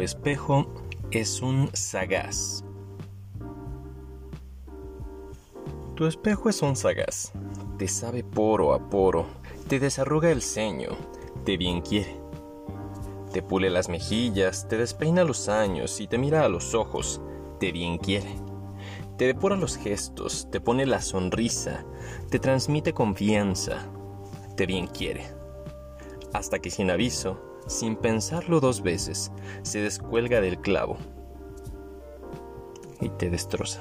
espejo es un sagaz. Tu espejo es un sagaz. Te sabe poro a poro, te desarruga el ceño, te bien quiere. Te pule las mejillas, te despeina los años y te mira a los ojos, te bien quiere. Te depura los gestos, te pone la sonrisa, te transmite confianza, te bien quiere. Hasta que sin aviso, sin pensarlo dos veces, se descuelga del clavo y te destroza.